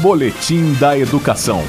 Boletim da Educação.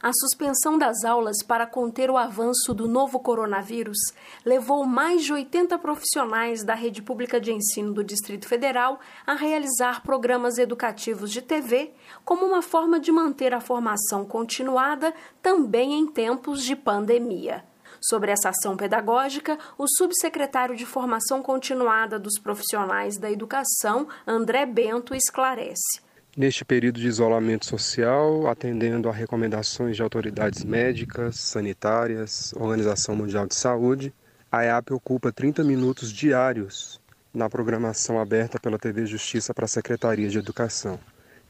A suspensão das aulas para conter o avanço do novo coronavírus levou mais de 80 profissionais da rede pública de ensino do Distrito Federal a realizar programas educativos de TV como uma forma de manter a formação continuada também em tempos de pandemia. Sobre essa ação pedagógica, o subsecretário de Formação Continuada dos Profissionais da Educação, André Bento, esclarece. Neste período de isolamento social, atendendo a recomendações de autoridades médicas, sanitárias, Organização Mundial de Saúde, a EAP ocupa 30 minutos diários na programação aberta pela TV Justiça para a Secretaria de Educação.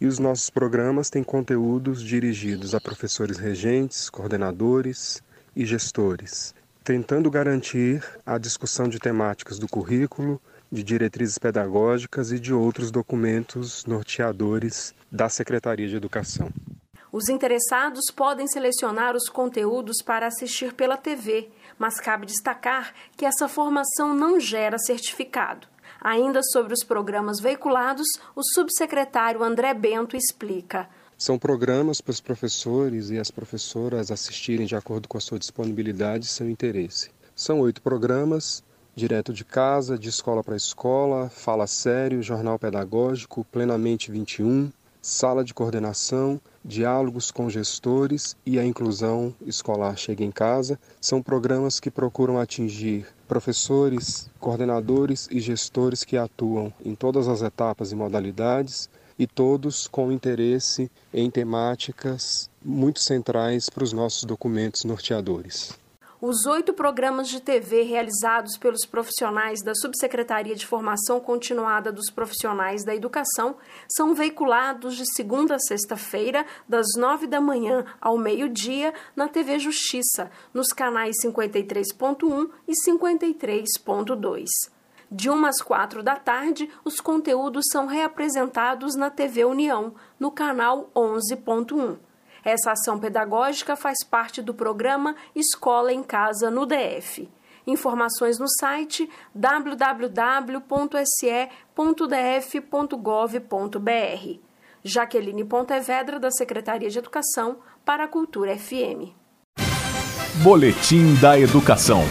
E os nossos programas têm conteúdos dirigidos a professores regentes, coordenadores e gestores, tentando garantir a discussão de temáticas do currículo, de diretrizes pedagógicas e de outros documentos norteadores da Secretaria de Educação. Os interessados podem selecionar os conteúdos para assistir pela TV, mas cabe destacar que essa formação não gera certificado. Ainda sobre os programas veiculados, o subsecretário André Bento explica. São programas para os professores e as professoras assistirem de acordo com a sua disponibilidade e seu interesse. São oito programas, direto de casa, de escola para escola, fala sério, jornal pedagógico, plenamente 21, sala de coordenação, diálogos com gestores e a inclusão escolar chega em casa. São programas que procuram atingir professores, coordenadores e gestores que atuam em todas as etapas e modalidades e todos com interesse em temáticas muito centrais para os nossos documentos norteadores. Os oito programas de TV realizados pelos profissionais da Subsecretaria de Formação Continuada dos Profissionais da Educação são veiculados de segunda a sexta-feira, das nove da manhã ao meio-dia, na TV Justiça, nos canais 53.1 e 53.2. De umas quatro da tarde, os conteúdos são reapresentados na TV União, no canal 11.1. Essa ação pedagógica faz parte do programa Escola em Casa no DF. Informações no site www.se.df.gov.br. Jaqueline Pontevedra, da Secretaria de Educação, para a Cultura FM. Boletim da Educação.